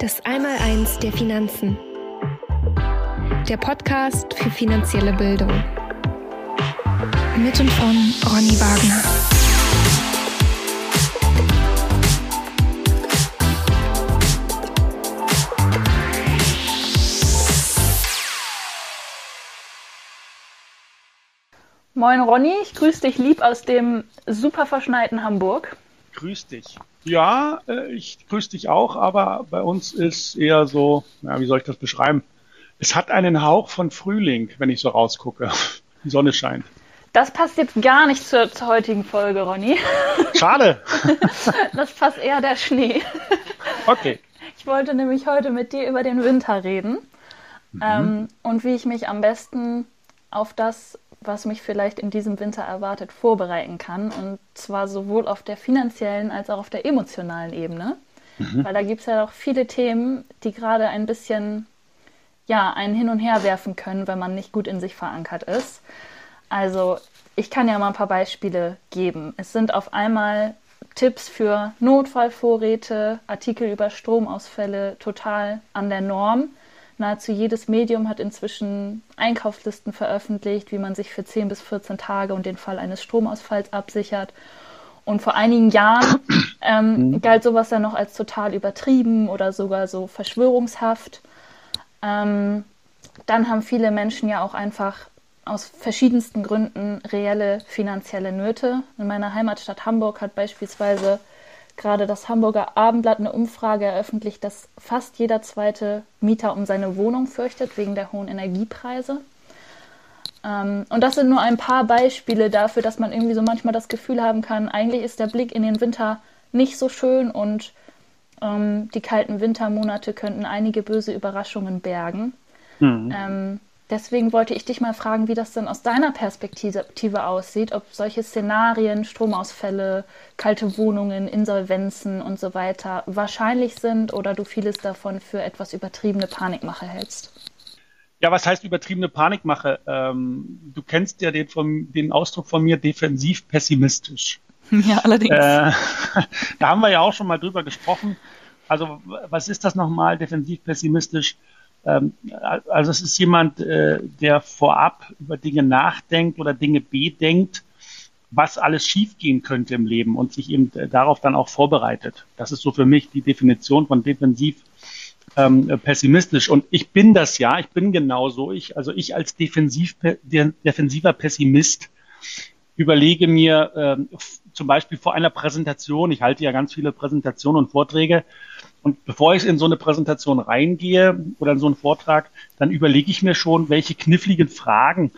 Das Einmaleins der Finanzen. Der Podcast für finanzielle Bildung. Mit und von Ronny Wagner. Moin Ronny, ich grüße dich lieb aus dem super verschneiten Hamburg. Grüß dich. Ja, äh, ich grüße dich auch, aber bei uns ist eher so, ja, wie soll ich das beschreiben? Es hat einen Hauch von Frühling, wenn ich so rausgucke. Die Sonne scheint. Das passt jetzt gar nicht zur, zur heutigen Folge, Ronny. Schade. das passt eher der Schnee. Okay. Ich wollte nämlich heute mit dir über den Winter reden mhm. ähm, und wie ich mich am besten auf das was mich vielleicht in diesem Winter erwartet, vorbereiten kann. Und zwar sowohl auf der finanziellen als auch auf der emotionalen Ebene. Mhm. Weil da gibt es ja auch viele Themen, die gerade ein bisschen ja, einen hin und her werfen können, wenn man nicht gut in sich verankert ist. Also ich kann ja mal ein paar Beispiele geben. Es sind auf einmal Tipps für Notfallvorräte, Artikel über Stromausfälle total an der Norm. Nahezu jedes Medium hat inzwischen Einkaufslisten veröffentlicht, wie man sich für 10 bis 14 Tage und den Fall eines Stromausfalls absichert. Und vor einigen Jahren ähm, mhm. galt sowas ja noch als total übertrieben oder sogar so verschwörungshaft. Ähm, dann haben viele Menschen ja auch einfach aus verschiedensten Gründen reelle finanzielle Nöte. In meiner Heimatstadt Hamburg hat beispielsweise gerade das Hamburger Abendblatt eine Umfrage eröffentlicht, dass fast jeder zweite Mieter um seine Wohnung fürchtet wegen der hohen Energiepreise. Ähm, und das sind nur ein paar Beispiele dafür, dass man irgendwie so manchmal das Gefühl haben kann, eigentlich ist der Blick in den Winter nicht so schön und ähm, die kalten Wintermonate könnten einige böse Überraschungen bergen. Mhm. Ähm, Deswegen wollte ich dich mal fragen, wie das denn aus deiner Perspektive aussieht, ob solche Szenarien, Stromausfälle, kalte Wohnungen, Insolvenzen und so weiter wahrscheinlich sind oder du vieles davon für etwas übertriebene Panikmache hältst. Ja, was heißt übertriebene Panikmache? Ähm, du kennst ja den, vom, den Ausdruck von mir defensiv pessimistisch. Ja, allerdings. Äh, da haben wir ja auch schon mal drüber gesprochen. Also was ist das nochmal, defensiv pessimistisch? Ähm, also es ist jemand, äh, der vorab über Dinge nachdenkt oder Dinge bedenkt, was alles schiefgehen könnte im Leben und sich eben äh, darauf dann auch vorbereitet. Das ist so für mich die Definition von defensiv ähm, pessimistisch. Und ich bin das ja, ich bin genauso. Ich, also ich als defensiv, defensiver Pessimist überlege mir ähm, zum Beispiel vor einer Präsentation, ich halte ja ganz viele Präsentationen und Vorträge, und bevor ich in so eine Präsentation reingehe oder in so einen Vortrag, dann überlege ich mir schon, welche kniffligen Fragen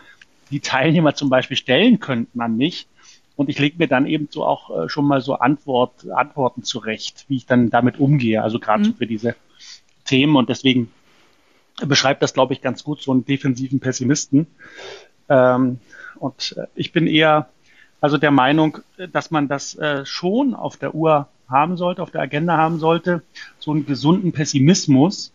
die Teilnehmer zum Beispiel stellen könnten an mich. Und ich lege mir dann eben so auch äh, schon mal so Antwort, Antworten zurecht, wie ich dann damit umgehe. Also gerade mhm. so für diese Themen. Und deswegen beschreibt das, glaube ich, ganz gut so einen defensiven Pessimisten. Ähm, und äh, ich bin eher also der Meinung, dass man das äh, schon auf der Uhr haben sollte, auf der Agenda haben sollte, so einen gesunden Pessimismus.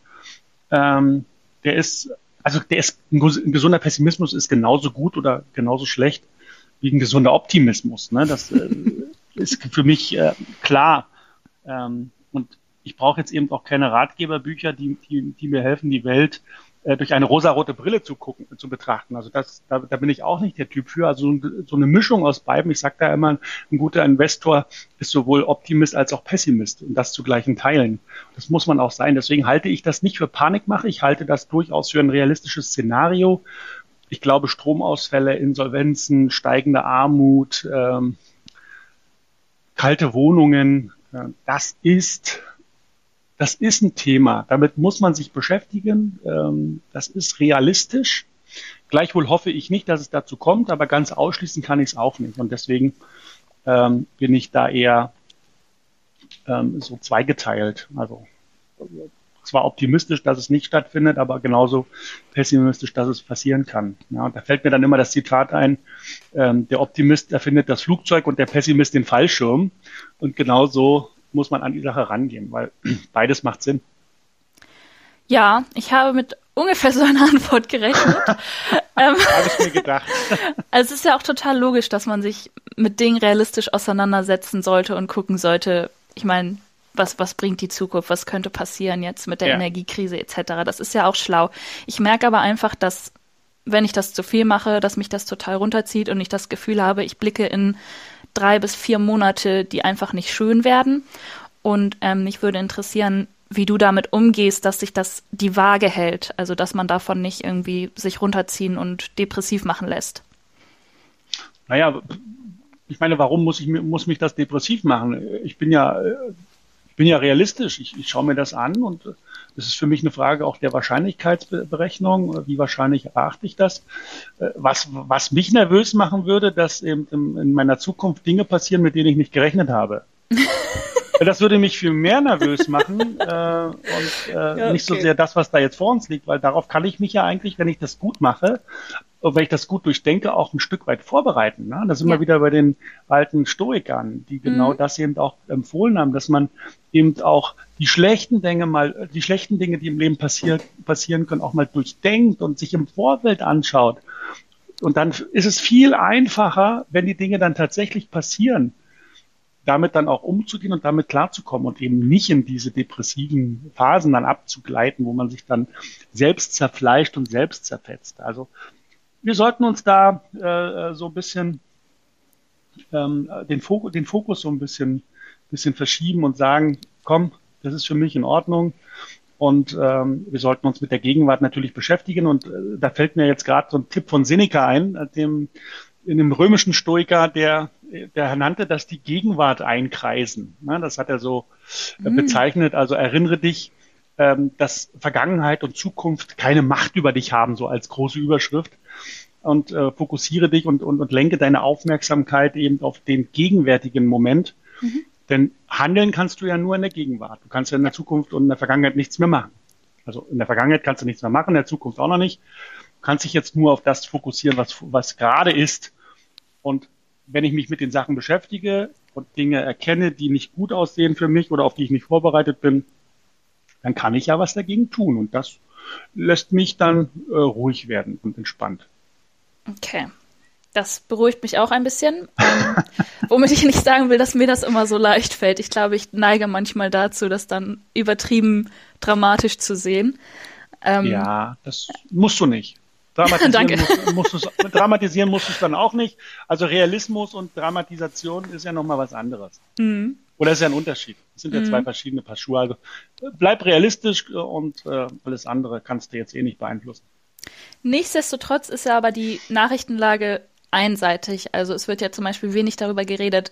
Ähm, der ist, also der ist, ein gesunder Pessimismus ist genauso gut oder genauso schlecht wie ein gesunder Optimismus. Ne? Das äh, ist für mich äh, klar. Ähm, und ich brauche jetzt eben auch keine Ratgeberbücher, die, die, die mir helfen, die Welt äh, durch eine rosarote Brille zu gucken, zu betrachten. Also das, da, da bin ich auch nicht der Typ für. Also so eine Mischung aus beiden. Ich sage da immer, ein guter Investor ist sowohl Optimist als auch Pessimist und das zu gleichen Teilen. Das muss man auch sein. Deswegen halte ich das nicht für Panikmache. Ich halte das durchaus für ein realistisches Szenario. Ich glaube, Stromausfälle, Insolvenzen, steigende Armut, ähm, kalte Wohnungen, äh, das ist das ist ein Thema. Damit muss man sich beschäftigen. Ähm, das ist realistisch. Gleichwohl hoffe ich nicht, dass es dazu kommt, aber ganz ausschließen kann ich es auch nicht. Und deswegen ähm, bin ich da eher ähm, so zweigeteilt. Also zwar optimistisch, dass es nicht stattfindet, aber genauso pessimistisch, dass es passieren kann. Ja, und da fällt mir dann immer das Zitat ein, ähm, der Optimist erfindet das Flugzeug und der Pessimist den Fallschirm. Und genauso muss man an die Sache rangehen, weil beides macht Sinn. Ja, ich habe mit ungefähr so einer Antwort gerechnet. ähm, habe ich mir gedacht. Also es ist ja auch total logisch, dass man sich mit Dingen realistisch auseinandersetzen sollte und gucken sollte. Ich meine, was, was bringt die Zukunft, was könnte passieren jetzt mit der ja. Energiekrise etc. Das ist ja auch schlau. Ich merke aber einfach, dass wenn ich das zu viel mache, dass mich das total runterzieht und ich das Gefühl habe, ich blicke in drei bis vier Monate, die einfach nicht schön werden. Und ähm, mich würde interessieren, wie du damit umgehst, dass sich das die Waage hält, also dass man davon nicht irgendwie sich runterziehen und depressiv machen lässt. Naja, ich meine, warum muss ich muss mich das depressiv machen? Ich bin ja ich bin ja realistisch. Ich, ich schaue mir das an und das ist für mich eine Frage auch der Wahrscheinlichkeitsberechnung. Wie wahrscheinlich erachte ich das? Was, was mich nervös machen würde, dass eben in meiner Zukunft Dinge passieren, mit denen ich nicht gerechnet habe. Das würde mich viel mehr nervös machen äh, und äh, ja, okay. nicht so sehr das, was da jetzt vor uns liegt, weil darauf kann ich mich ja eigentlich, wenn ich das gut mache, wenn ich das gut durchdenke, auch ein Stück weit vorbereiten. Ne? Das sind ja. wir wieder bei den alten Stoikern, die genau mhm. das eben auch empfohlen haben, dass man eben auch die schlechten Dinge mal, die schlechten Dinge, die im Leben passiert, passieren können, auch mal durchdenkt und sich im Vorfeld anschaut. Und dann ist es viel einfacher, wenn die Dinge dann tatsächlich passieren, damit dann auch umzugehen und damit klarzukommen und eben nicht in diese depressiven Phasen dann abzugleiten, wo man sich dann selbst zerfleischt und selbst zerfetzt. Also wir sollten uns da äh, so ein bisschen ähm, den, Fokus, den Fokus so ein bisschen, bisschen verschieben und sagen, komm, das ist für mich in Ordnung. Und ähm, wir sollten uns mit der Gegenwart natürlich beschäftigen. Und äh, da fällt mir jetzt gerade so ein Tipp von Seneca ein, dem in dem römischen Stoiker, der, der nannte das die Gegenwart einkreisen. Ne, das hat er so mhm. bezeichnet. Also erinnere dich, ähm, dass Vergangenheit und Zukunft keine Macht über dich haben, so als große Überschrift. Und äh, fokussiere dich und, und, und lenke deine Aufmerksamkeit eben auf den gegenwärtigen Moment. Mhm. Denn handeln kannst du ja nur in der Gegenwart. Du kannst ja in der Zukunft und in der Vergangenheit nichts mehr machen. Also in der Vergangenheit kannst du nichts mehr machen, in der Zukunft auch noch nicht. Du kannst dich jetzt nur auf das fokussieren, was, was gerade ist. Und wenn ich mich mit den Sachen beschäftige und Dinge erkenne, die nicht gut aussehen für mich oder auf die ich nicht vorbereitet bin, dann kann ich ja was dagegen tun. Und das lässt mich dann äh, ruhig werden und entspannt. Okay. Das beruhigt mich auch ein bisschen. Ähm, womit ich nicht sagen will, dass mir das immer so leicht fällt. Ich glaube, ich neige manchmal dazu, das dann übertrieben dramatisch zu sehen. Ähm, ja, das musst du nicht. Dramatisieren, musst, musst dramatisieren musst du es dann auch nicht. Also Realismus und Dramatisation ist ja nochmal was anderes. Mhm. Oder ist ja ein Unterschied. Das sind ja mhm. zwei verschiedene Paar Schuhe. Also bleib realistisch und äh, alles andere kannst du jetzt eh nicht beeinflussen. Nichtsdestotrotz ist ja aber die Nachrichtenlage einseitig. Also es wird ja zum Beispiel wenig darüber geredet,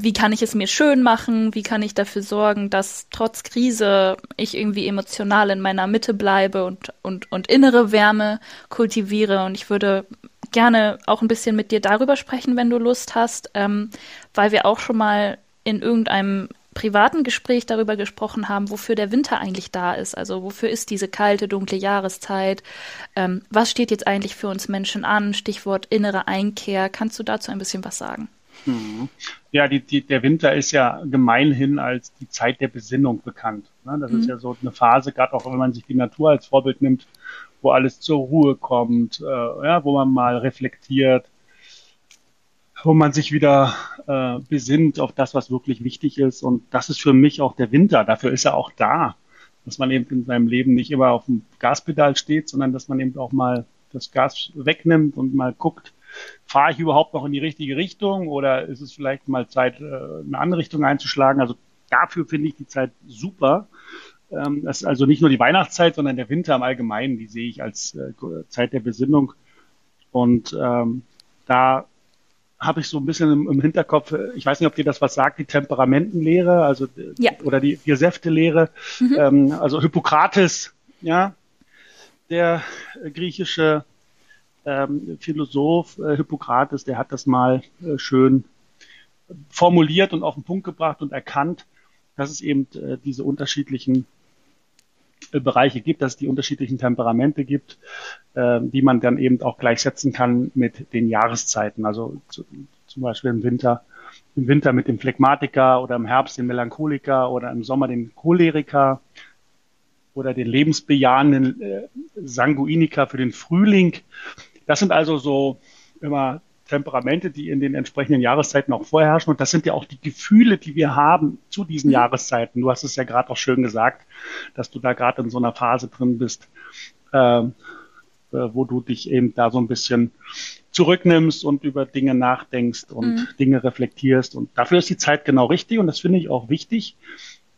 wie kann ich es mir schön machen, wie kann ich dafür sorgen, dass trotz Krise ich irgendwie emotional in meiner Mitte bleibe und, und, und innere Wärme kultiviere. Und ich würde gerne auch ein bisschen mit dir darüber sprechen, wenn du Lust hast, ähm, weil wir auch schon mal in irgendeinem privaten Gespräch darüber gesprochen haben, wofür der Winter eigentlich da ist. Also wofür ist diese kalte, dunkle Jahreszeit? Ähm, was steht jetzt eigentlich für uns Menschen an? Stichwort innere Einkehr. Kannst du dazu ein bisschen was sagen? Mhm. Ja, die, die, der Winter ist ja gemeinhin als die Zeit der Besinnung bekannt. Ne? Das mhm. ist ja so eine Phase, gerade auch wenn man sich die Natur als Vorbild nimmt, wo alles zur Ruhe kommt, äh, ja, wo man mal reflektiert, wo man sich wieder äh, besinnt auf das, was wirklich wichtig ist. Und das ist für mich auch der Winter. Dafür ist er auch da. Dass man eben in seinem Leben nicht immer auf dem Gaspedal steht, sondern dass man eben auch mal das Gas wegnimmt und mal guckt, fahre ich überhaupt noch in die richtige Richtung oder ist es vielleicht mal Zeit, äh, eine andere Richtung einzuschlagen? Also dafür finde ich die Zeit super. Ähm, das ist also nicht nur die Weihnachtszeit, sondern der Winter im Allgemeinen, die sehe ich als äh, Zeit der Besinnung. Und ähm, da habe ich so ein bisschen im, im, Hinterkopf, ich weiß nicht, ob dir das was sagt, die Temperamentenlehre, also ja. oder die, die Säftelehre, mhm. ähm, also Hippokrates, ja, der griechische ähm, Philosoph äh, Hippokrates, der hat das mal äh, schön formuliert und auf den Punkt gebracht und erkannt, dass es eben äh, diese unterschiedlichen äh, Bereiche gibt, dass es die unterschiedlichen Temperamente gibt, äh, die man dann eben auch gleichsetzen kann mit den Jahreszeiten. Also zu, zum Beispiel im Winter, im Winter mit dem Phlegmatiker oder im Herbst den Melancholiker oder im Sommer den Choleriker oder den lebensbejahenden äh, Sanguiniker für den Frühling. Das sind also so immer Temperamente, die in den entsprechenden Jahreszeiten auch vorherrschen. Und das sind ja auch die Gefühle, die wir haben zu diesen mhm. Jahreszeiten. Du hast es ja gerade auch schön gesagt, dass du da gerade in so einer Phase drin bist, äh, äh, wo du dich eben da so ein bisschen zurücknimmst und über Dinge nachdenkst und mhm. Dinge reflektierst. Und dafür ist die Zeit genau richtig und das finde ich auch wichtig.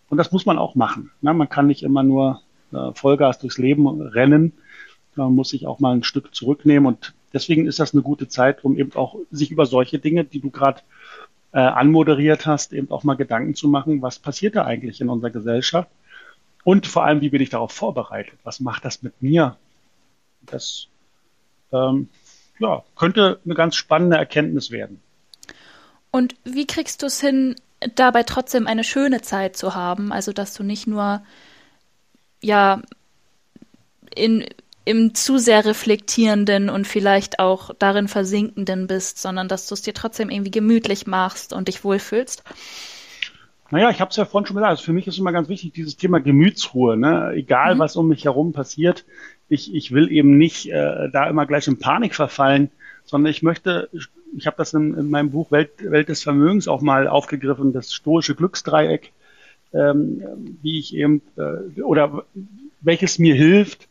Und das muss man auch machen. Na, man kann nicht immer nur äh, Vollgas durchs Leben rennen. Man muss sich auch mal ein Stück zurücknehmen und deswegen ist das eine gute Zeit, um eben auch sich über solche Dinge, die du gerade äh, anmoderiert hast, eben auch mal Gedanken zu machen, was passiert da eigentlich in unserer Gesellschaft und vor allem, wie bin ich darauf vorbereitet? Was macht das mit mir? Das ähm, ja, könnte eine ganz spannende Erkenntnis werden. Und wie kriegst du es hin, dabei trotzdem eine schöne Zeit zu haben? Also, dass du nicht nur ja in im zu sehr reflektierenden und vielleicht auch darin versinkenden bist, sondern dass du es dir trotzdem irgendwie gemütlich machst und dich wohlfühlst? Naja, ich habe es ja vorhin schon gesagt, also für mich ist immer ganz wichtig dieses Thema Gemütsruhe. Ne? Egal, mhm. was um mich herum passiert, ich, ich will eben nicht äh, da immer gleich in Panik verfallen, sondern ich möchte, ich habe das in, in, meinem Buch Welt, Welt des Vermögens auch mal aufgegriffen, das stoische Glücksdreieck, ähm, wie ich eben, äh, oder welches mir hilft,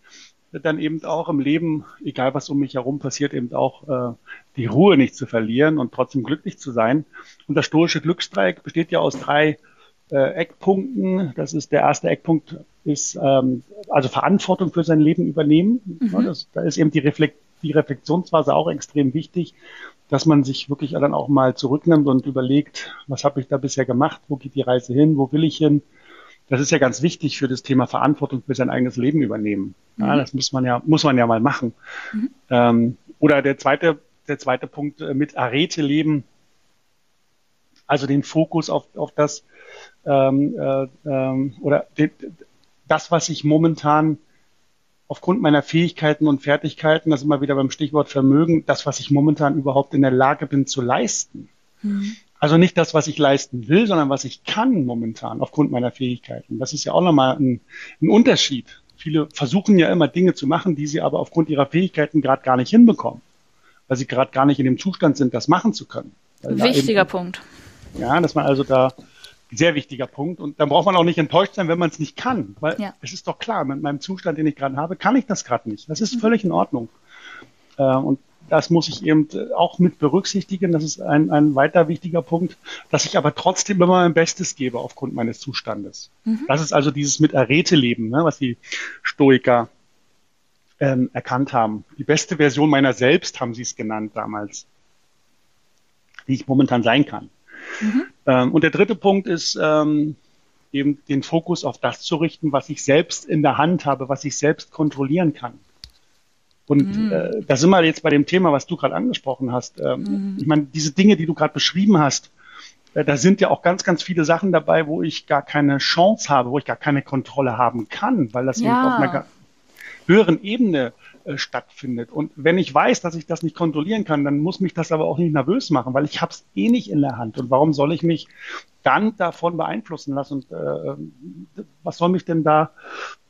dann eben auch im Leben, egal was um mich herum passiert, eben auch äh, die Ruhe nicht zu verlieren und trotzdem glücklich zu sein. Und das stoische Glücksdreieck besteht ja aus drei äh, Eckpunkten. Das ist der erste Eckpunkt ist ähm, also Verantwortung für sein Leben übernehmen. Mhm. Das, da ist eben die, Reflekt, die Reflexionsphase auch extrem wichtig, dass man sich wirklich dann auch mal zurücknimmt und überlegt, was habe ich da bisher gemacht, wo geht die Reise hin, wo will ich hin das ist ja ganz wichtig für das Thema Verantwortung für sein eigenes Leben übernehmen. Ja, mhm. das muss man ja, muss man ja mal machen. Mhm. Ähm, oder der zweite, der zweite Punkt äh, mit Arete leben, also den Fokus auf, auf das ähm, äh, ähm, oder de, das, was ich momentan aufgrund meiner Fähigkeiten und Fertigkeiten, das ist immer wieder beim Stichwort Vermögen, das, was ich momentan überhaupt in der Lage bin zu leisten. Mhm. Also nicht das, was ich leisten will, sondern was ich kann momentan aufgrund meiner Fähigkeiten. Das ist ja auch nochmal ein, ein Unterschied. Viele versuchen ja immer Dinge zu machen, die sie aber aufgrund ihrer Fähigkeiten gerade gar nicht hinbekommen, weil sie gerade gar nicht in dem Zustand sind, das machen zu können. Wichtiger eben, Punkt. Ja, dass man also da sehr wichtiger Punkt. Und dann braucht man auch nicht enttäuscht sein, wenn man es nicht kann. Weil ja. es ist doch klar, mit meinem Zustand, den ich gerade habe, kann ich das gerade nicht. Das ist mhm. völlig in Ordnung. Äh, und das muss ich eben auch mit berücksichtigen. Das ist ein, ein weiter wichtiger Punkt, dass ich aber trotzdem immer mein Bestes gebe aufgrund meines Zustandes. Mhm. Das ist also dieses mit Arete leben, ne, was die Stoiker ähm, erkannt haben. Die beste Version meiner selbst haben sie es genannt damals, die ich momentan sein kann. Mhm. Ähm, und der dritte Punkt ist ähm, eben den Fokus auf das zu richten, was ich selbst in der Hand habe, was ich selbst kontrollieren kann. Und mhm. äh, da sind wir jetzt bei dem Thema, was du gerade angesprochen hast. Ähm, mhm. Ich meine, diese Dinge, die du gerade beschrieben hast, äh, da sind ja auch ganz, ganz viele Sachen dabei, wo ich gar keine Chance habe, wo ich gar keine Kontrolle haben kann, weil das ja. auf einer höheren Ebene äh, stattfindet. Und wenn ich weiß, dass ich das nicht kontrollieren kann, dann muss mich das aber auch nicht nervös machen, weil ich habe es eh nicht in der Hand. Und warum soll ich mich dann davon beeinflussen lassen? Und äh, was soll mich denn da,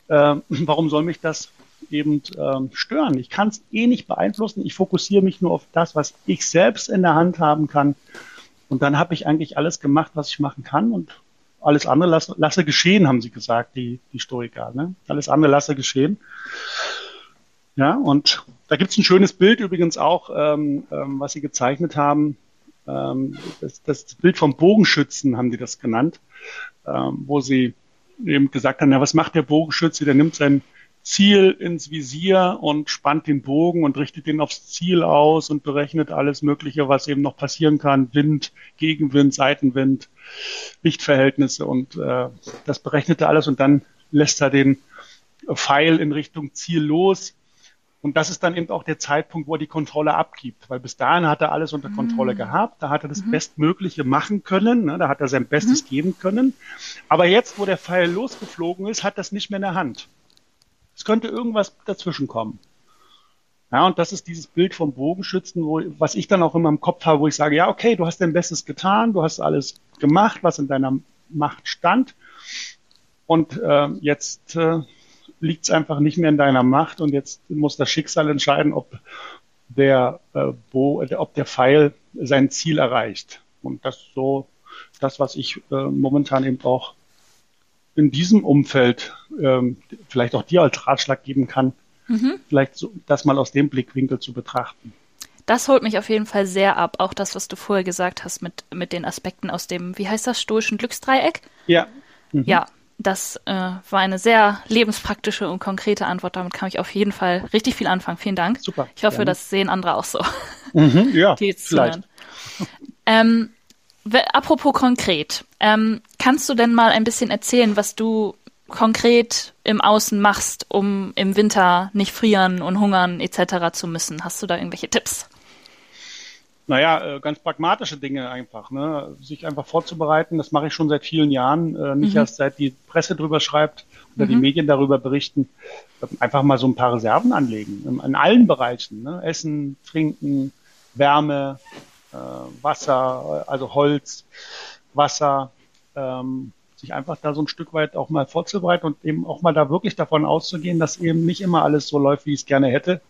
äh, warum soll mich das eben ähm, stören. Ich kann es eh nicht beeinflussen. Ich fokussiere mich nur auf das, was ich selbst in der Hand haben kann. Und dann habe ich eigentlich alles gemacht, was ich machen kann. Und alles andere lasse, lasse geschehen, haben sie gesagt, die, die Stoiker. Ne? Alles andere lasse geschehen. Ja, und da gibt es ein schönes Bild übrigens auch, ähm, ähm, was sie gezeichnet haben. Ähm, das, das Bild vom Bogenschützen haben die das genannt, ähm, wo sie eben gesagt haben, ja, was macht der Bogenschütze? Der nimmt sein Ziel ins Visier und spannt den Bogen und richtet den aufs Ziel aus und berechnet alles Mögliche, was eben noch passieren kann. Wind, Gegenwind, Seitenwind, Lichtverhältnisse und äh, das berechnet er alles und dann lässt er den Pfeil in Richtung Ziel los. Und das ist dann eben auch der Zeitpunkt, wo er die Kontrolle abgibt, weil bis dahin hat er alles unter Kontrolle mhm. gehabt, da hat er das mhm. Bestmögliche machen können, ne, da hat er sein Bestes mhm. geben können. Aber jetzt, wo der Pfeil losgeflogen ist, hat das nicht mehr in der Hand. Es könnte irgendwas dazwischen kommen. Ja, und das ist dieses Bild vom Bogenschützen, wo, was ich dann auch immer im Kopf habe, wo ich sage, ja, okay, du hast dein Bestes getan, du hast alles gemacht, was in deiner Macht stand. Und äh, jetzt äh, liegt es einfach nicht mehr in deiner Macht und jetzt muss das Schicksal entscheiden, ob der, äh, Bo, ob der Pfeil sein Ziel erreicht. Und das ist so das, was ich äh, momentan eben auch in diesem Umfeld ähm, vielleicht auch dir als Ratschlag geben kann, mhm. vielleicht so, das mal aus dem Blickwinkel zu betrachten. Das holt mich auf jeden Fall sehr ab, auch das, was du vorher gesagt hast mit, mit den Aspekten aus dem, wie heißt das, stoischen Glücksdreieck? Ja. Mhm. Ja, das äh, war eine sehr lebenspraktische und konkrete Antwort. Damit kann ich auf jeden Fall richtig viel anfangen. Vielen Dank. Super. Ich hoffe, gerne. das sehen andere auch so. Mhm, ja, vielleicht. Ähm, apropos konkret, ähm, kannst du denn mal ein bisschen erzählen, was du konkret im Außen machst, um im Winter nicht frieren und hungern etc. zu müssen? Hast du da irgendwelche Tipps? Naja, äh, ganz pragmatische Dinge einfach. Ne? Sich einfach vorzubereiten, das mache ich schon seit vielen Jahren. Äh, nicht mhm. erst seit die Presse drüber schreibt oder mhm. die Medien darüber berichten. Einfach mal so ein paar Reserven anlegen. In allen Bereichen. Ne? Essen, Trinken, Wärme, äh, Wasser, also Holz, Wasser. Ähm, sich einfach da so ein Stück weit auch mal vorzubereiten und eben auch mal da wirklich davon auszugehen, dass eben nicht immer alles so läuft, wie ich es gerne hätte,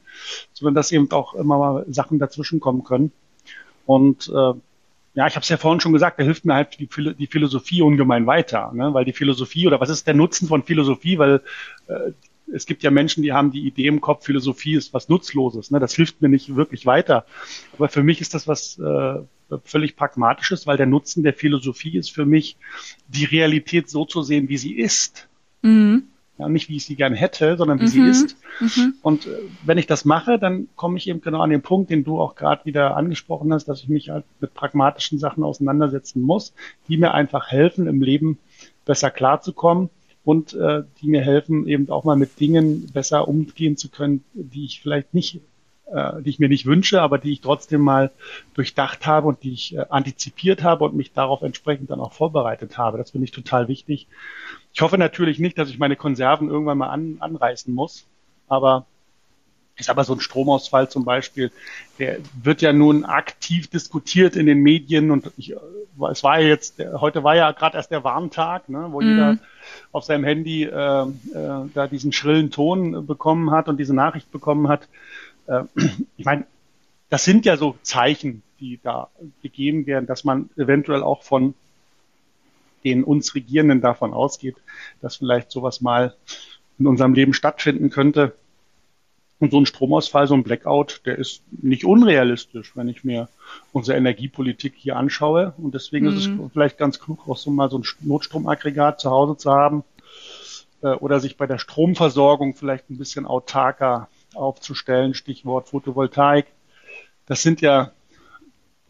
sondern dass eben auch immer mal Sachen dazwischen kommen können. Und äh, ja, ich habe es ja vorhin schon gesagt, da hilft mir halt die, die Philosophie ungemein weiter, ne? weil die Philosophie oder was ist der Nutzen von Philosophie? Weil äh, es gibt ja Menschen, die haben die Idee im Kopf, Philosophie ist was Nutzloses. Ne? Das hilft mir nicht wirklich weiter. Aber für mich ist das was äh, völlig pragmatisches, weil der Nutzen der Philosophie ist für mich, die Realität so zu sehen, wie sie ist. Mhm. Ja, nicht wie ich sie gern hätte, sondern wie mhm. sie ist. Mhm. Und äh, wenn ich das mache, dann komme ich eben genau an den Punkt, den du auch gerade wieder angesprochen hast, dass ich mich halt mit pragmatischen Sachen auseinandersetzen muss, die mir einfach helfen, im Leben besser klarzukommen und äh, die mir helfen, eben auch mal mit Dingen besser umgehen zu können, die ich vielleicht nicht äh, die ich mir nicht wünsche, aber die ich trotzdem mal durchdacht habe und die ich äh, antizipiert habe und mich darauf entsprechend dann auch vorbereitet habe. Das finde ich total wichtig. Ich hoffe natürlich nicht, dass ich meine Konserven irgendwann mal an, anreißen muss, aber ist aber so ein Stromausfall zum Beispiel, der wird ja nun aktiv diskutiert in den Medien und ich, es war ja jetzt, heute war ja gerade erst der Warntag, ne, wo mm. jeder auf seinem Handy äh, äh, da diesen schrillen Ton bekommen hat und diese Nachricht bekommen hat. Äh, ich meine, das sind ja so Zeichen, die da gegeben werden, dass man eventuell auch von den uns Regierenden davon ausgeht, dass vielleicht sowas mal in unserem Leben stattfinden könnte. Und so ein Stromausfall, so ein Blackout, der ist nicht unrealistisch, wenn ich mir unsere Energiepolitik hier anschaue. Und deswegen mhm. ist es mhm. vielleicht ganz klug, auch so mal so ein Notstromaggregat zu Hause zu haben äh, oder sich bei der Stromversorgung vielleicht ein bisschen autarker aufzustellen, Stichwort Photovoltaik. Das sind ja,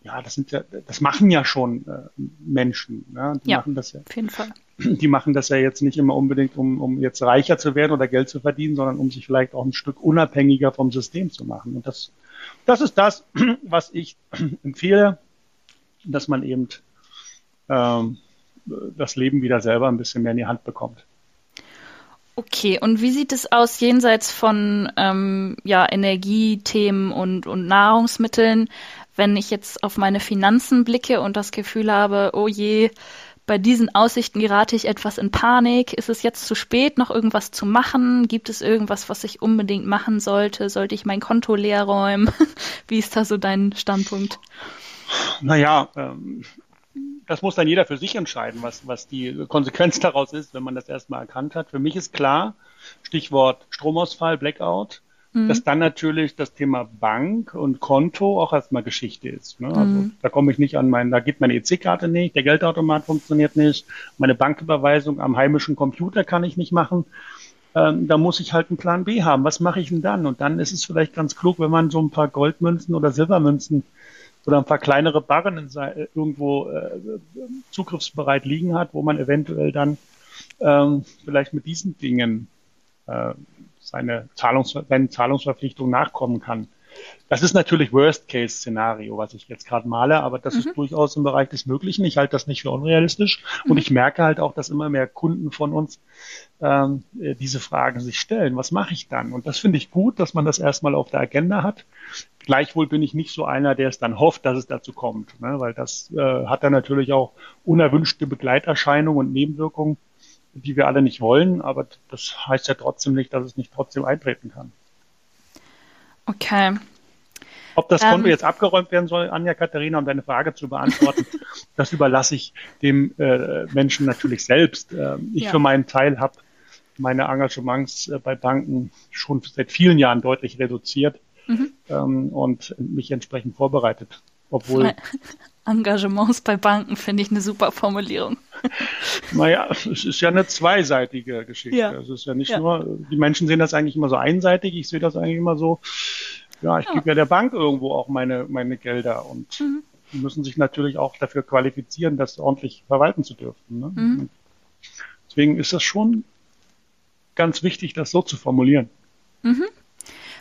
ja, das sind ja, das machen ja schon äh, Menschen. Ne? Die ja, machen das ja. Auf jeden Fall. Die machen das ja jetzt nicht immer unbedingt, um, um jetzt reicher zu werden oder Geld zu verdienen, sondern um sich vielleicht auch ein Stück unabhängiger vom System zu machen. Und das, das ist das, was ich empfehle, dass man eben ähm, das Leben wieder selber ein bisschen mehr in die Hand bekommt. Okay, und wie sieht es aus jenseits von ähm, ja, Energiethemen und, und Nahrungsmitteln, wenn ich jetzt auf meine Finanzen blicke und das Gefühl habe, oh je, bei diesen Aussichten gerate ich etwas in Panik. Ist es jetzt zu spät, noch irgendwas zu machen? Gibt es irgendwas, was ich unbedingt machen sollte? Sollte ich mein Konto leer räumen? Wie ist da so dein Standpunkt? Naja, ähm, das muss dann jeder für sich entscheiden, was, was die Konsequenz daraus ist, wenn man das erstmal erkannt hat. Für mich ist klar, Stichwort Stromausfall, Blackout, mhm. dass dann natürlich das Thema Bank und Konto auch erstmal Geschichte ist. Ne? Also mhm. da komme ich nicht an meinen, da geht meine EC-Karte nicht, der Geldautomat funktioniert nicht, meine Banküberweisung am heimischen Computer kann ich nicht machen. Ähm, da muss ich halt einen Plan B haben. Was mache ich denn dann? Und dann ist es vielleicht ganz klug, wenn man so ein paar Goldmünzen oder Silbermünzen oder ein paar kleinere Barren in, irgendwo äh, zugriffsbereit liegen hat, wo man eventuell dann ähm, vielleicht mit diesen Dingen äh, seine, Zahlungs seine Zahlungsverpflichtung nachkommen kann. Das ist natürlich Worst-Case-Szenario, was ich jetzt gerade male, aber das mhm. ist durchaus im Bereich des Möglichen. Ich halte das nicht für unrealistisch mhm. und ich merke halt auch, dass immer mehr Kunden von uns ähm, äh, diese Fragen sich stellen. Was mache ich dann? Und das finde ich gut, dass man das erstmal auf der Agenda hat. Gleichwohl bin ich nicht so einer, der es dann hofft, dass es dazu kommt, ne? weil das äh, hat dann natürlich auch unerwünschte Begleiterscheinungen und Nebenwirkungen, die wir alle nicht wollen, aber das heißt ja trotzdem nicht, dass es nicht trotzdem eintreten kann. Okay. Ob das Konto ähm, jetzt abgeräumt werden soll, Anja Katharina, um deine Frage zu beantworten, das überlasse ich dem äh, Menschen natürlich selbst. Ähm, ich ja. für meinen Teil habe meine Engagements äh, bei Banken schon seit vielen Jahren deutlich reduziert mhm. ähm, und mich entsprechend vorbereitet. Obwohl Engagements bei Banken finde ich eine super Formulierung. Naja, es ist ja eine zweiseitige Geschichte. Ja. Es ist ja nicht ja. nur, die Menschen sehen das eigentlich immer so einseitig, ich sehe das eigentlich immer so, ja, ich ja. gebe ja der Bank irgendwo auch meine, meine Gelder und mhm. die müssen sich natürlich auch dafür qualifizieren, das ordentlich verwalten zu dürfen. Ne? Mhm. Deswegen ist das schon ganz wichtig, das so zu formulieren. Mhm.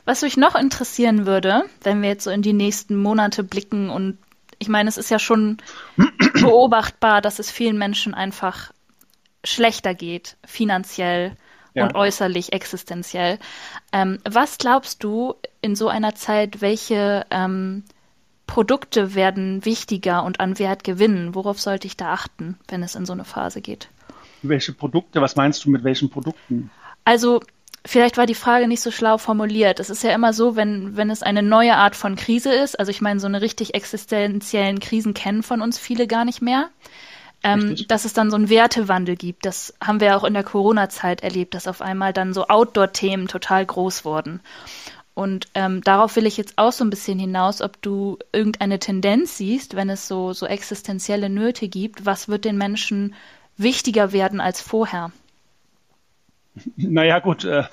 Was mich noch interessieren würde, wenn wir jetzt so in die nächsten Monate blicken und ich meine, es ist ja schon beobachtbar, dass es vielen Menschen einfach schlechter geht, finanziell ja. und äußerlich existenziell. Ähm, was glaubst du in so einer Zeit, welche ähm, Produkte werden wichtiger und an Wert gewinnen? Worauf sollte ich da achten, wenn es in so eine Phase geht? Welche Produkte? Was meinst du mit welchen Produkten? Also vielleicht war die Frage nicht so schlau formuliert. Es ist ja immer so, wenn, wenn es eine neue Art von Krise ist, also ich meine, so eine richtig existenziellen Krisen kennen von uns viele gar nicht mehr, ähm, dass es dann so einen Wertewandel gibt. Das haben wir auch in der Corona-Zeit erlebt, dass auf einmal dann so Outdoor-Themen total groß wurden. Und ähm, darauf will ich jetzt auch so ein bisschen hinaus, ob du irgendeine Tendenz siehst, wenn es so, so existenzielle Nöte gibt, was wird den Menschen wichtiger werden als vorher? Naja, gut, äh,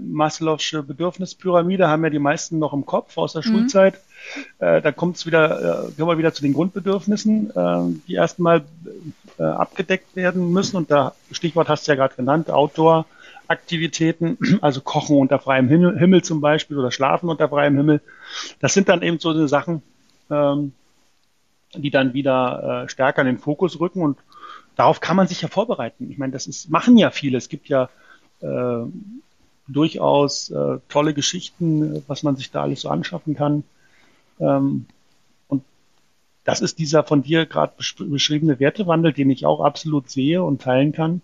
Maslow'sche Bedürfnispyramide haben ja die meisten noch im Kopf aus der mhm. Schulzeit. Äh, da kommt es wieder, äh, kommen wir wieder zu den Grundbedürfnissen, äh, die erstmal äh, abgedeckt werden müssen. Und da Stichwort hast du ja gerade genannt, Outdoor-Aktivitäten, also Kochen unter freiem Himmel, Himmel, zum Beispiel oder Schlafen unter freiem Himmel. Das sind dann eben so Sachen, ähm, die dann wieder äh, stärker in den Fokus rücken und darauf kann man sich ja vorbereiten. Ich meine, das ist, machen ja viele. Es gibt ja äh, durchaus äh, tolle Geschichten, was man sich da alles so anschaffen kann. Ähm, und das ist dieser von dir gerade beschriebene Wertewandel, den ich auch absolut sehe und teilen kann.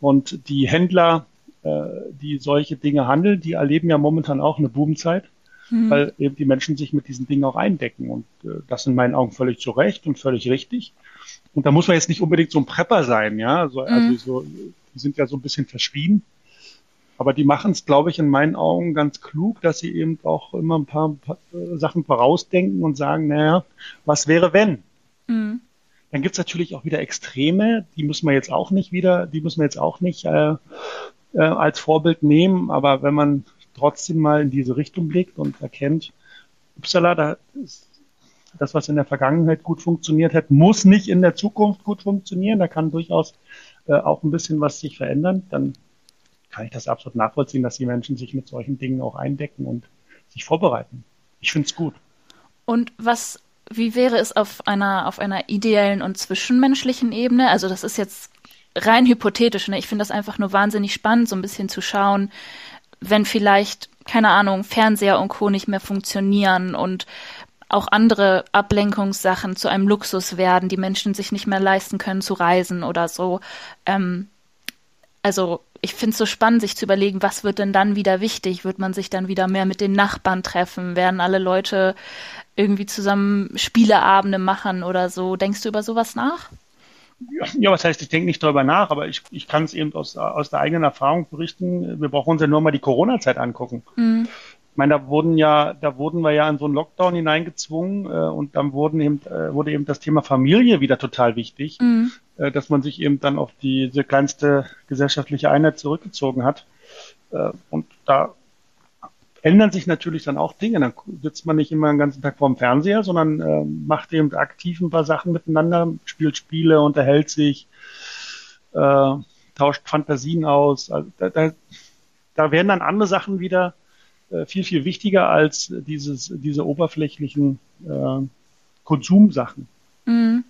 Und die Händler, äh, die solche Dinge handeln, die erleben ja momentan auch eine Boomzeit, mhm. weil eben die Menschen sich mit diesen Dingen auch eindecken. Und äh, das in meinen Augen völlig zu Recht und völlig richtig. Und da muss man jetzt nicht unbedingt so ein Prepper sein, ja. So, also mhm. so, die sind ja so ein bisschen verschrien. Aber die machen es, glaube ich, in meinen Augen ganz klug, dass sie eben auch immer ein paar, ein paar äh, Sachen vorausdenken und sagen, naja, was wäre wenn? Mhm. Dann gibt's natürlich auch wieder Extreme, die müssen wir jetzt auch nicht wieder, die müssen wir jetzt auch nicht äh, äh, als Vorbild nehmen. Aber wenn man trotzdem mal in diese Richtung blickt und erkennt, upsala, da ist das, was in der Vergangenheit gut funktioniert hat, muss nicht in der Zukunft gut funktionieren. Da kann durchaus äh, auch ein bisschen was sich verändern. Dann kann ich das absolut nachvollziehen, dass die Menschen sich mit solchen Dingen auch eindecken und sich vorbereiten. Ich finde es gut. Und was, wie wäre es auf einer, auf einer ideellen und zwischenmenschlichen Ebene? Also das ist jetzt rein hypothetisch. Ne? Ich finde das einfach nur wahnsinnig spannend, so ein bisschen zu schauen, wenn vielleicht, keine Ahnung, Fernseher und Co. nicht mehr funktionieren und auch andere Ablenkungssachen zu einem Luxus werden, die Menschen sich nicht mehr leisten können zu reisen oder so. Ähm, also ich finde es so spannend, sich zu überlegen, was wird denn dann wieder wichtig? Wird man sich dann wieder mehr mit den Nachbarn treffen? Werden alle Leute irgendwie zusammen Spieleabende machen oder so? Denkst du über sowas nach? Ja, was heißt, ich denke nicht darüber nach, aber ich, ich kann es eben aus, aus der eigenen Erfahrung berichten. Wir brauchen uns ja nur mal die Corona-Zeit angucken. Mhm. Ich meine, da wurden ja, da wurden wir ja in so einen Lockdown hineingezwungen äh, und dann wurden eben, äh, wurde eben das Thema Familie wieder total wichtig, mhm. äh, dass man sich eben dann auf diese kleinste gesellschaftliche Einheit zurückgezogen hat. Äh, und da ändern sich natürlich dann auch Dinge. Dann sitzt man nicht immer den ganzen Tag vorm Fernseher, sondern äh, macht eben aktiv ein paar Sachen miteinander, spielt Spiele, unterhält sich, äh, tauscht Fantasien aus. Also da, da, da werden dann andere Sachen wieder viel, viel wichtiger als dieses, diese oberflächlichen äh, Konsumsachen. Mhm.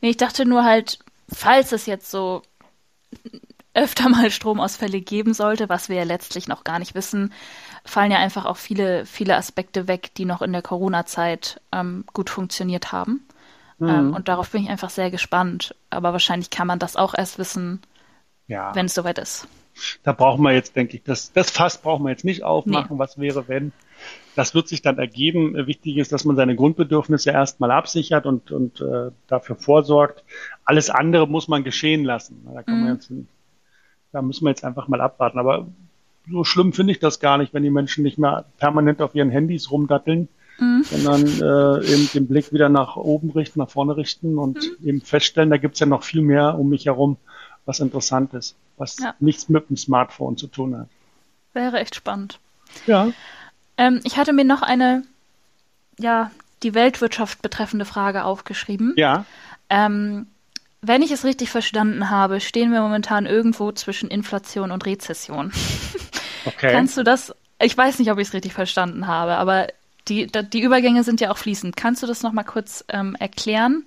Nee, ich dachte nur halt, falls es jetzt so öfter mal Stromausfälle geben sollte, was wir ja letztlich noch gar nicht wissen, fallen ja einfach auch viele, viele Aspekte weg, die noch in der Corona-Zeit ähm, gut funktioniert haben. Mhm. Ähm, und darauf bin ich einfach sehr gespannt. Aber wahrscheinlich kann man das auch erst wissen, ja. wenn es soweit ist. Da brauchen wir jetzt, denke ich, das, das Fass brauchen wir jetzt nicht aufmachen. Nee. Was wäre, wenn? das wird sich dann ergeben. Wichtig ist, dass man seine Grundbedürfnisse erstmal absichert und, und äh, dafür vorsorgt. Alles andere muss man geschehen lassen. Da, kann mhm. man jetzt, da müssen wir jetzt einfach mal abwarten. Aber so schlimm finde ich das gar nicht, wenn die Menschen nicht mehr permanent auf ihren Handys rumdatteln, mhm. sondern äh, eben den Blick wieder nach oben richten, nach vorne richten und mhm. eben feststellen, da gibt's ja noch viel mehr um mich herum, was interessant ist, was ja. nichts mit dem Smartphone zu tun hat. Wäre echt spannend. Ja. Ähm, ich hatte mir noch eine, ja, die Weltwirtschaft betreffende Frage aufgeschrieben. Ja. Ähm, wenn ich es richtig verstanden habe, stehen wir momentan irgendwo zwischen Inflation und Rezession. Okay. Kannst du das, ich weiß nicht, ob ich es richtig verstanden habe, aber die, die Übergänge sind ja auch fließend. Kannst du das nochmal kurz ähm, erklären?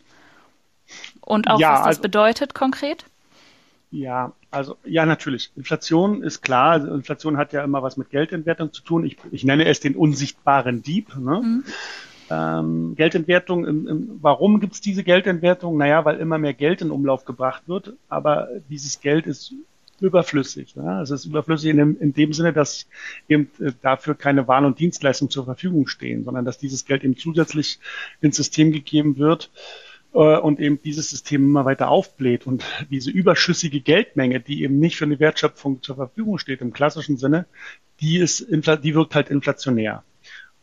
Und auch, ja, was das also, bedeutet konkret? Ja, also ja, natürlich. Inflation ist klar. Also Inflation hat ja immer was mit Geldentwertung zu tun. Ich, ich nenne es den unsichtbaren Dieb. Ne? Mhm. Ähm, Geldentwertung, im, im, warum gibt's diese Geldentwertung? Naja, weil immer mehr Geld in Umlauf gebracht wird, aber dieses Geld ist überflüssig. Ne? Es ist überflüssig in dem, in dem Sinne, dass eben äh, dafür keine Waren und Dienstleistungen zur Verfügung stehen, sondern dass dieses Geld eben zusätzlich ins System gegeben wird, und eben dieses System immer weiter aufbläht und diese überschüssige Geldmenge, die eben nicht für eine Wertschöpfung zur Verfügung steht im klassischen Sinne, die ist die wirkt halt inflationär.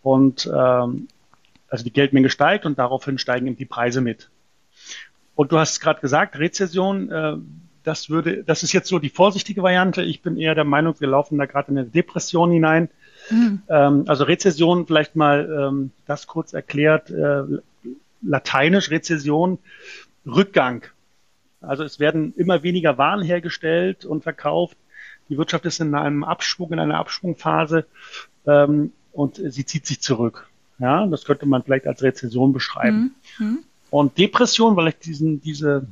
Und ähm, also die Geldmenge steigt und daraufhin steigen eben die Preise mit. Und du hast gerade gesagt, Rezession, äh, das würde, das ist jetzt so die vorsichtige Variante. Ich bin eher der Meinung, wir laufen da gerade in eine Depression hinein. Mhm. Ähm, also Rezession, vielleicht mal ähm, das kurz erklärt, äh, lateinisch Rezession, Rückgang. Also es werden immer weniger Waren hergestellt und verkauft. Die Wirtschaft ist in einem Abschwung, in einer Abschwungphase ähm, und sie zieht sich zurück. Ja, das könnte man vielleicht als Rezession beschreiben. Mhm. Und Depression, weil ich diesen, diese,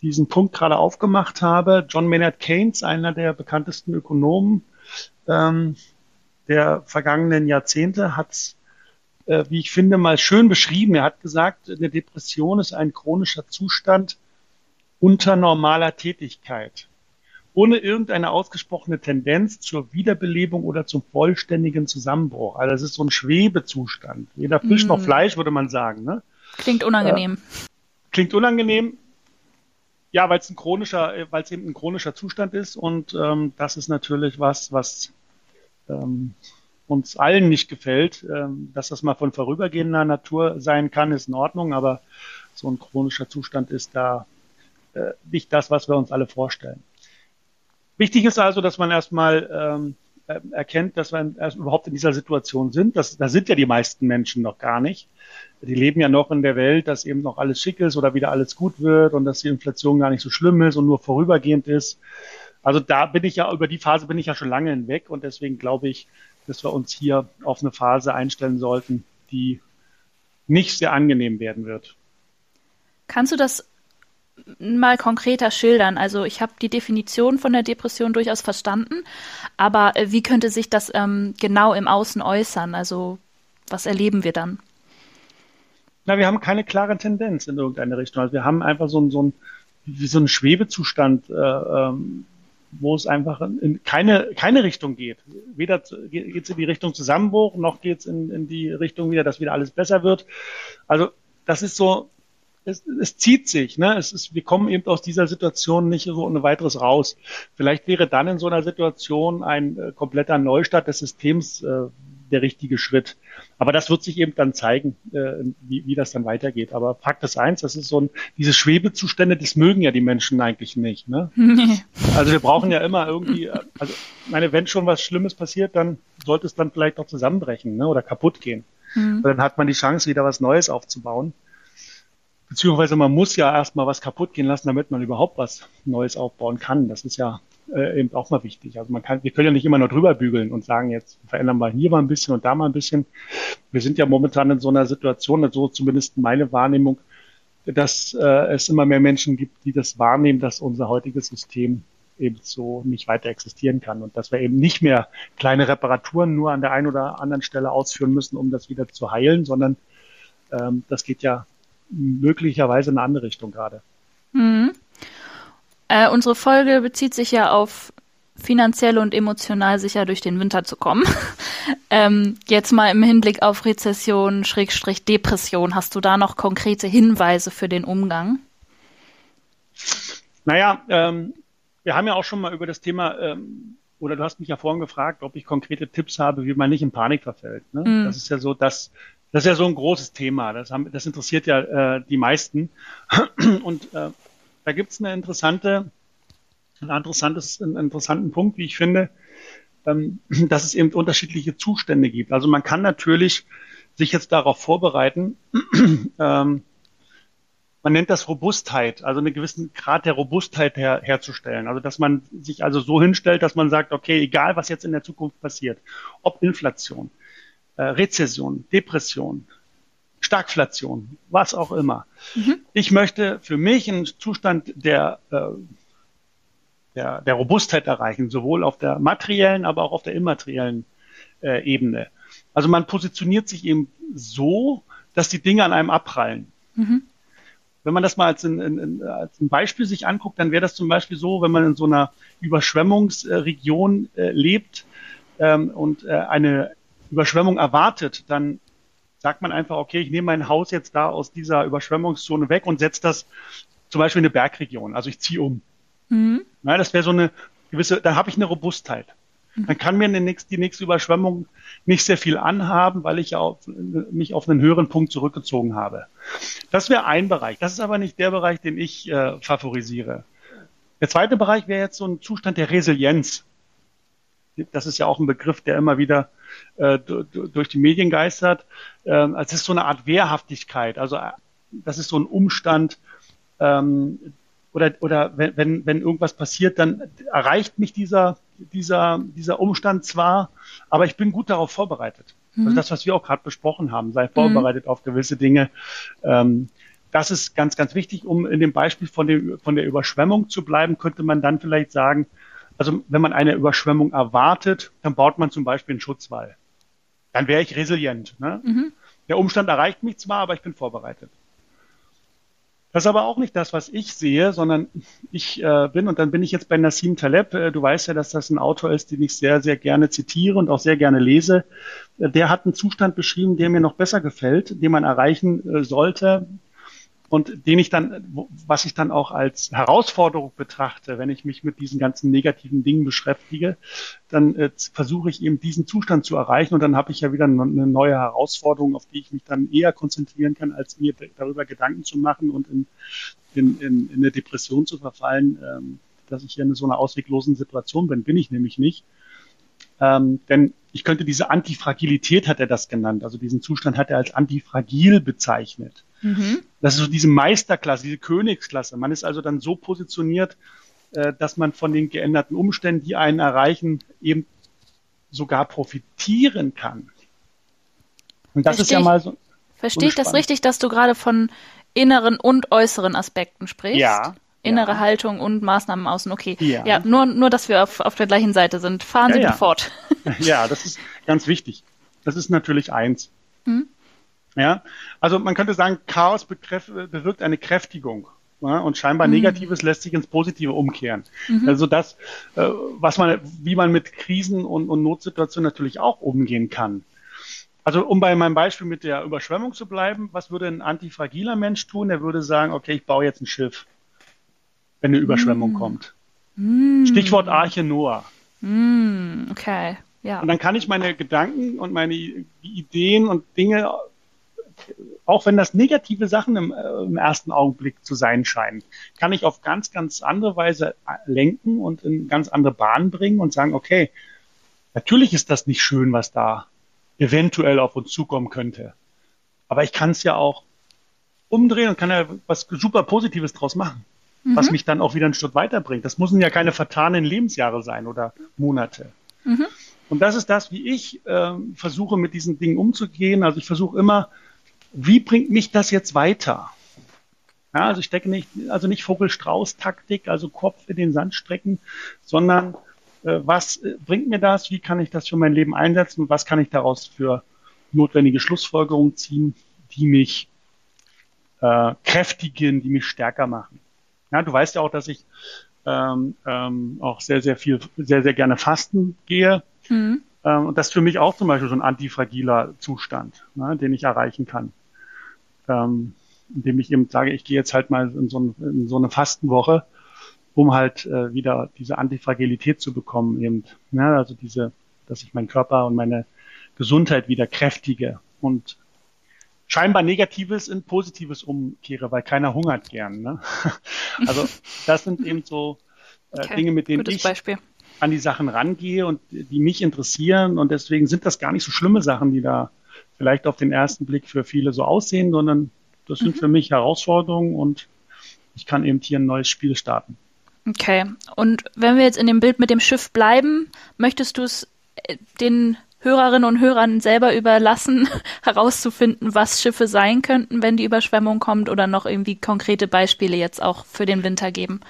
diesen Punkt gerade aufgemacht habe. John Maynard Keynes, einer der bekanntesten Ökonomen ähm, der vergangenen Jahrzehnte, hat wie ich finde, mal schön beschrieben. Er hat gesagt, eine Depression ist ein chronischer Zustand unter normaler Tätigkeit, ohne irgendeine ausgesprochene Tendenz zur Wiederbelebung oder zum vollständigen Zusammenbruch. Also es ist so ein Schwebezustand. Weder Fisch mm. noch Fleisch, würde man sagen. Ne? Klingt unangenehm. Äh, klingt unangenehm. Ja, weil es ein chronischer, äh, weil es eben ein chronischer Zustand ist und ähm, das ist natürlich was, was ähm, uns allen nicht gefällt. Ähm, dass das mal von vorübergehender Natur sein kann, ist in Ordnung, aber so ein chronischer Zustand ist da äh, nicht das, was wir uns alle vorstellen. Wichtig ist also, dass man erstmal ähm, äh, erkennt, dass wir überhaupt in dieser Situation sind. Das, da sind ja die meisten Menschen noch gar nicht. Die leben ja noch in der Welt, dass eben noch alles schick ist oder wieder alles gut wird und dass die Inflation gar nicht so schlimm ist und nur vorübergehend ist. Also da bin ich ja, über die Phase bin ich ja schon lange hinweg und deswegen glaube ich, dass wir uns hier auf eine Phase einstellen sollten, die nicht sehr angenehm werden wird. Kannst du das mal konkreter schildern? Also ich habe die Definition von der Depression durchaus verstanden, aber äh, wie könnte sich das ähm, genau im Außen äußern? Also was erleben wir dann? Na, wir haben keine klare Tendenz in irgendeine Richtung. Also wir haben einfach so, ein, so, ein, so einen Schwebezustand. Äh, ähm, wo es einfach in keine, keine Richtung geht. Weder geht es in die Richtung Zusammenbruch, noch geht es in, in die Richtung wieder, dass wieder alles besser wird. Also das ist so, es, es zieht sich. Ne? Es ist, wir kommen eben aus dieser Situation nicht so ohne weiteres raus. Vielleicht wäre dann in so einer Situation ein äh, kompletter Neustart des Systems äh, der richtige Schritt. Aber das wird sich eben dann zeigen, äh, wie, wie das dann weitergeht. Aber Fakt ist eins, das ist so ein, diese Schwebezustände, das mögen ja die Menschen eigentlich nicht. Ne? Also wir brauchen ja immer irgendwie, also meine, wenn schon was Schlimmes passiert, dann sollte es dann vielleicht auch zusammenbrechen ne? oder kaputt gehen. Mhm. Dann hat man die Chance, wieder was Neues aufzubauen. Beziehungsweise man muss ja erstmal was kaputt gehen lassen, damit man überhaupt was Neues aufbauen kann. Das ist ja äh, eben auch mal wichtig. Also man kann, wir können ja nicht immer nur drüber bügeln und sagen, jetzt verändern wir hier mal ein bisschen und da mal ein bisschen. Wir sind ja momentan in so einer Situation, so zumindest meine Wahrnehmung, dass äh, es immer mehr Menschen gibt, die das wahrnehmen, dass unser heutiges System eben so nicht weiter existieren kann und dass wir eben nicht mehr kleine Reparaturen nur an der einen oder anderen Stelle ausführen müssen, um das wieder zu heilen, sondern ähm, das geht ja möglicherweise in eine andere Richtung gerade. Mhm. Äh, unsere Folge bezieht sich ja auf finanziell und emotional sicher durch den Winter zu kommen. ähm, jetzt mal im Hinblick auf Rezession, Schrägstrich Depression, hast du da noch konkrete Hinweise für den Umgang? Naja, ähm, wir haben ja auch schon mal über das Thema, ähm, oder du hast mich ja vorhin gefragt, ob ich konkrete Tipps habe, wie man nicht in Panik verfällt. Ne? Mm. Das ist ja so, dass das ist ja so ein großes Thema. Das, haben, das interessiert ja äh, die meisten. Und äh, da gibt es eine interessante ein interessantes, einen interessanten Punkt, wie ich finde, ähm, dass es eben unterschiedliche Zustände gibt. Also man kann natürlich sich jetzt darauf vorbereiten, ähm, man nennt das Robustheit, also einen gewissen Grad der Robustheit her, herzustellen. Also dass man sich also so hinstellt, dass man sagt, okay, egal was jetzt in der Zukunft passiert, ob Inflation, äh, Rezession, Depression, Stagflation, was auch immer. Mhm. Ich möchte für mich einen Zustand der äh, der, der Robustheit erreichen, sowohl auf der materiellen, aber auch auf der immateriellen äh, Ebene. Also man positioniert sich eben so, dass die Dinge an einem abprallen. Mhm. Wenn man das mal als ein, ein, als ein Beispiel sich anguckt, dann wäre das zum Beispiel so, wenn man in so einer Überschwemmungsregion äh, lebt ähm, und äh, eine Überschwemmung erwartet, dann sagt man einfach, okay, ich nehme mein Haus jetzt da aus dieser Überschwemmungszone weg und setze das zum Beispiel in eine Bergregion. Also ich ziehe um. Mhm. Na, das wäre so eine gewisse, da habe ich eine Robustheit. Mhm. Dann kann mir die nächste, die nächste Überschwemmung nicht sehr viel anhaben, weil ich ja auf, mich auf einen höheren Punkt zurückgezogen habe. Das wäre ein Bereich. Das ist aber nicht der Bereich, den ich äh, favorisiere. Der zweite Bereich wäre jetzt so ein Zustand der Resilienz. Das ist ja auch ein Begriff, der immer wieder äh, durch die Medien geistert. Ähm, es ist so eine Art Wehrhaftigkeit. Also äh, das ist so ein Umstand, ähm, oder, oder wenn, wenn, wenn irgendwas passiert, dann erreicht mich dieser, dieser, dieser Umstand zwar, aber ich bin gut darauf vorbereitet. Mhm. Also das, was wir auch gerade besprochen haben, sei vorbereitet mhm. auf gewisse Dinge. Ähm, das ist ganz, ganz wichtig, um in dem Beispiel von, dem, von der Überschwemmung zu bleiben, könnte man dann vielleicht sagen, also wenn man eine Überschwemmung erwartet, dann baut man zum Beispiel einen Schutzwall. Dann wäre ich resilient. Ne? Mhm. Der Umstand erreicht mich zwar, aber ich bin vorbereitet. Das ist aber auch nicht das, was ich sehe, sondern ich äh, bin, und dann bin ich jetzt bei Nassim Taleb, äh, du weißt ja, dass das ein Autor ist, den ich sehr, sehr gerne zitiere und auch sehr gerne lese. Äh, der hat einen Zustand beschrieben, der mir noch besser gefällt, den man erreichen äh, sollte, und den ich dann, was ich dann auch als Herausforderung betrachte, wenn ich mich mit diesen ganzen negativen Dingen beschäftige, dann äh, versuche ich eben diesen Zustand zu erreichen und dann habe ich ja wieder eine neue Herausforderung, auf die ich mich dann eher konzentrieren kann, als mir darüber Gedanken zu machen und in, in, in, in eine Depression zu verfallen, ähm, dass ich hier in so einer ausweglosen Situation bin. Bin ich nämlich nicht. Ähm, denn ich könnte diese Antifragilität, hat er das genannt, also diesen Zustand hat er als antifragil bezeichnet. Mhm. Das ist so diese Meisterklasse, diese Königsklasse. Man ist also dann so positioniert, äh, dass man von den geänderten Umständen, die einen erreichen, eben sogar profitieren kann. Und das Versteh ist ja mal so. Verstehe ich das richtig, dass du gerade von inneren und äußeren Aspekten sprichst? Ja. Innere ja. Haltung und Maßnahmen außen, okay. Ja, ja nur, nur, dass wir auf, auf der gleichen Seite sind. Fahren Sie ja, fort. Ja, das ist ganz wichtig. Das ist natürlich eins. Hm? Ja, also man könnte sagen, Chaos bewirkt eine Kräftigung. Ja, und scheinbar mhm. Negatives lässt sich ins Positive umkehren. Mhm. Also das, äh, was man, wie man mit Krisen und, und Notsituationen natürlich auch umgehen kann. Also um bei meinem Beispiel mit der Überschwemmung zu bleiben, was würde ein antifragiler Mensch tun? Er würde sagen, okay, ich baue jetzt ein Schiff, wenn eine Überschwemmung mm. kommt. Mm. Stichwort Arche Noah. Mm. Okay, ja. Und dann kann ich meine Gedanken und meine Ideen und Dinge auch wenn das negative Sachen im, äh, im, ersten Augenblick zu sein scheinen, kann ich auf ganz, ganz andere Weise äh, lenken und in ganz andere Bahnen bringen und sagen, okay, natürlich ist das nicht schön, was da eventuell auf uns zukommen könnte. Aber ich kann es ja auch umdrehen und kann ja was super Positives draus machen, mhm. was mich dann auch wieder ein Stück weiterbringt. Das müssen ja keine vertanen Lebensjahre sein oder Monate. Mhm. Und das ist das, wie ich äh, versuche, mit diesen Dingen umzugehen. Also ich versuche immer, wie bringt mich das jetzt weiter? Ja, also ich stecke nicht, also nicht Vogel-Strauß-Taktik, also Kopf in den Sand strecken, sondern äh, was äh, bringt mir das? Wie kann ich das für mein Leben einsetzen? Und was kann ich daraus für notwendige Schlussfolgerungen ziehen, die mich äh, kräftigen, die mich stärker machen? Ja, du weißt ja auch, dass ich ähm, ähm, auch sehr, sehr viel, sehr, sehr gerne fasten gehe. Mhm. Ähm, und das ist für mich auch zum Beispiel so ein antifragiler Zustand, ne, den ich erreichen kann. Ähm, indem ich eben sage, ich gehe jetzt halt mal in so, ein, in so eine Fastenwoche, um halt äh, wieder diese Antifragilität zu bekommen, eben. Ne, also diese, dass ich meinen Körper und meine Gesundheit wieder kräftige und scheinbar Negatives in Positives umkehre, weil keiner hungert gern. Ne? Also das sind eben so äh, okay, Dinge, mit denen ich Beispiel. an die Sachen rangehe und die mich interessieren. Und deswegen sind das gar nicht so schlimme Sachen, die da vielleicht auf den ersten Blick für viele so aussehen, sondern das sind mhm. für mich Herausforderungen und ich kann eben hier ein neues Spiel starten. Okay. Und wenn wir jetzt in dem Bild mit dem Schiff bleiben, möchtest du es äh, den Hörerinnen und Hörern selber überlassen, herauszufinden, was Schiffe sein könnten, wenn die Überschwemmung kommt oder noch irgendwie konkrete Beispiele jetzt auch für den Winter geben?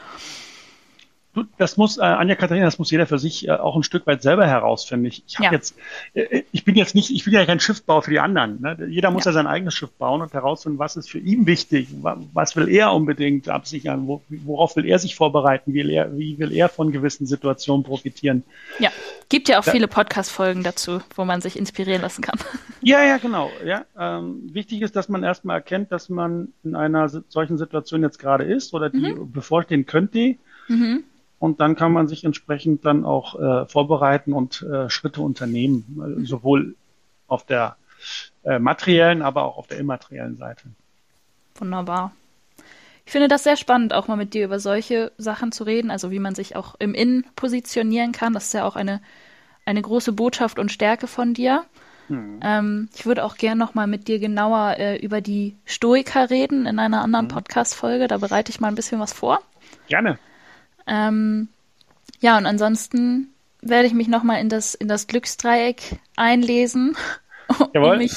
Das muss, äh, Anja Katharina, das muss jeder für sich äh, auch ein Stück weit selber herausfinden. Ich, ich habe ja. jetzt, äh, ich bin jetzt nicht, ich will ja kein Schiffbau für die anderen. Ne? Jeder muss ja. ja. sein eigenes Schiff bauen und herausfinden, was ist für ihn wichtig, was will er unbedingt absichern, wo, worauf will er sich vorbereiten, wie will er, wie will er von gewissen Situationen profitieren. Ja, gibt ja auch da, viele Podcast-Folgen dazu, wo man sich inspirieren lassen kann. Ja, ja, genau. Ja, ähm, wichtig ist, dass man erstmal erkennt, dass man in einer solchen Situation jetzt gerade ist oder die mhm. bevorstehen könnte. Mhm und dann kann man sich entsprechend dann auch äh, vorbereiten und äh, Schritte unternehmen, äh, sowohl auf der äh, materiellen, aber auch auf der immateriellen Seite. Wunderbar. Ich finde das sehr spannend, auch mal mit dir über solche Sachen zu reden, also wie man sich auch im Innen positionieren kann. Das ist ja auch eine, eine große Botschaft und Stärke von dir. Hm. Ähm, ich würde auch gern noch mal mit dir genauer äh, über die Stoiker reden in einer anderen hm. Podcast-Folge. Da bereite ich mal ein bisschen was vor. Gerne. Ähm, ja, und ansonsten werde ich mich nochmal in das, in das Glücksdreieck einlesen, um, mich,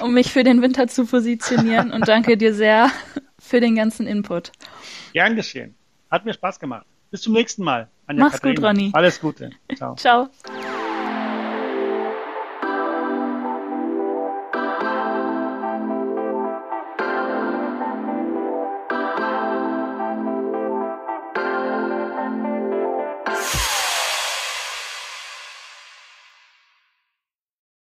um mich für den Winter zu positionieren. und danke dir sehr für den ganzen Input. Gern geschehen. Hat mir Spaß gemacht. Bis zum nächsten Mal. Anja Mach's Katharina. gut, Ronny. Alles Gute. Ciao. Ciao.